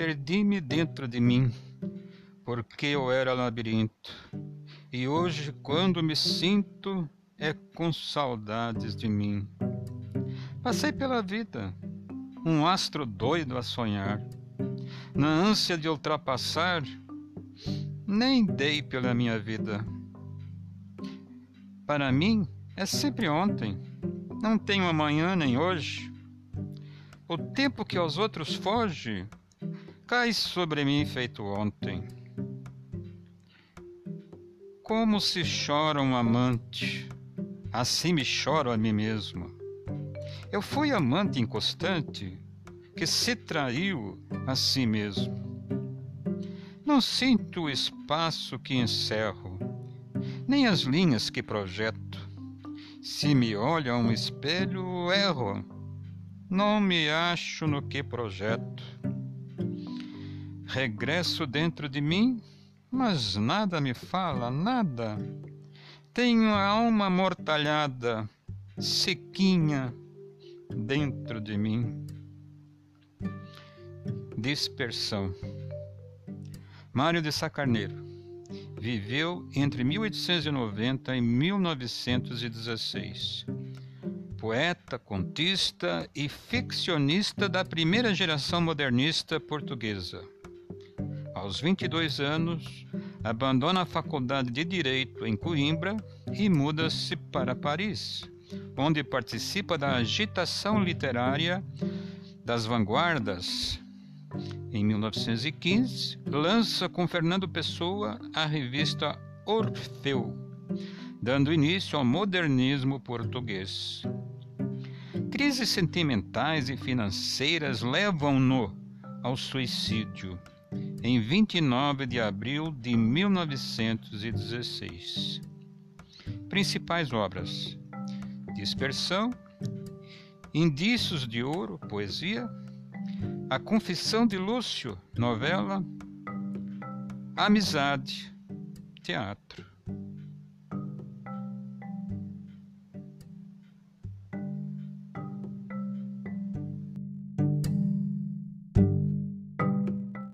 Perdi-me dentro de mim, porque eu era labirinto. E hoje, quando me sinto, é com saudades de mim. Passei pela vida, um astro doido a sonhar. Na ânsia de ultrapassar, nem dei pela minha vida. Para mim, é sempre ontem, não tenho amanhã nem hoje. O tempo que aos outros foge cai sobre mim feito ontem. Como se chora um amante, assim me choro a mim mesmo. Eu fui amante inconstante que se traiu a si mesmo. Não sinto o espaço que encerro, nem as linhas que projeto. Se me olho a um espelho, erro, não me acho no que projeto. Regresso dentro de mim, mas nada me fala, nada. Tenho a alma mortalhada, sequinha, dentro de mim. Dispersão. Mário de Sacarneiro viveu entre 1890 e 1916. Poeta, contista e ficcionista da primeira geração modernista portuguesa. Aos 22 anos, abandona a Faculdade de Direito em Coimbra e muda-se para Paris onde participa da agitação literária das vanguardas. Em 1915, lança com Fernando Pessoa a revista Orfeu, dando início ao modernismo português. Crises sentimentais e financeiras levam-no ao suicídio em 29 de abril de 1916. Principais obras: dispersão, indícios de ouro, poesia, a confissão de Lúcio, novela, amizade, teatro.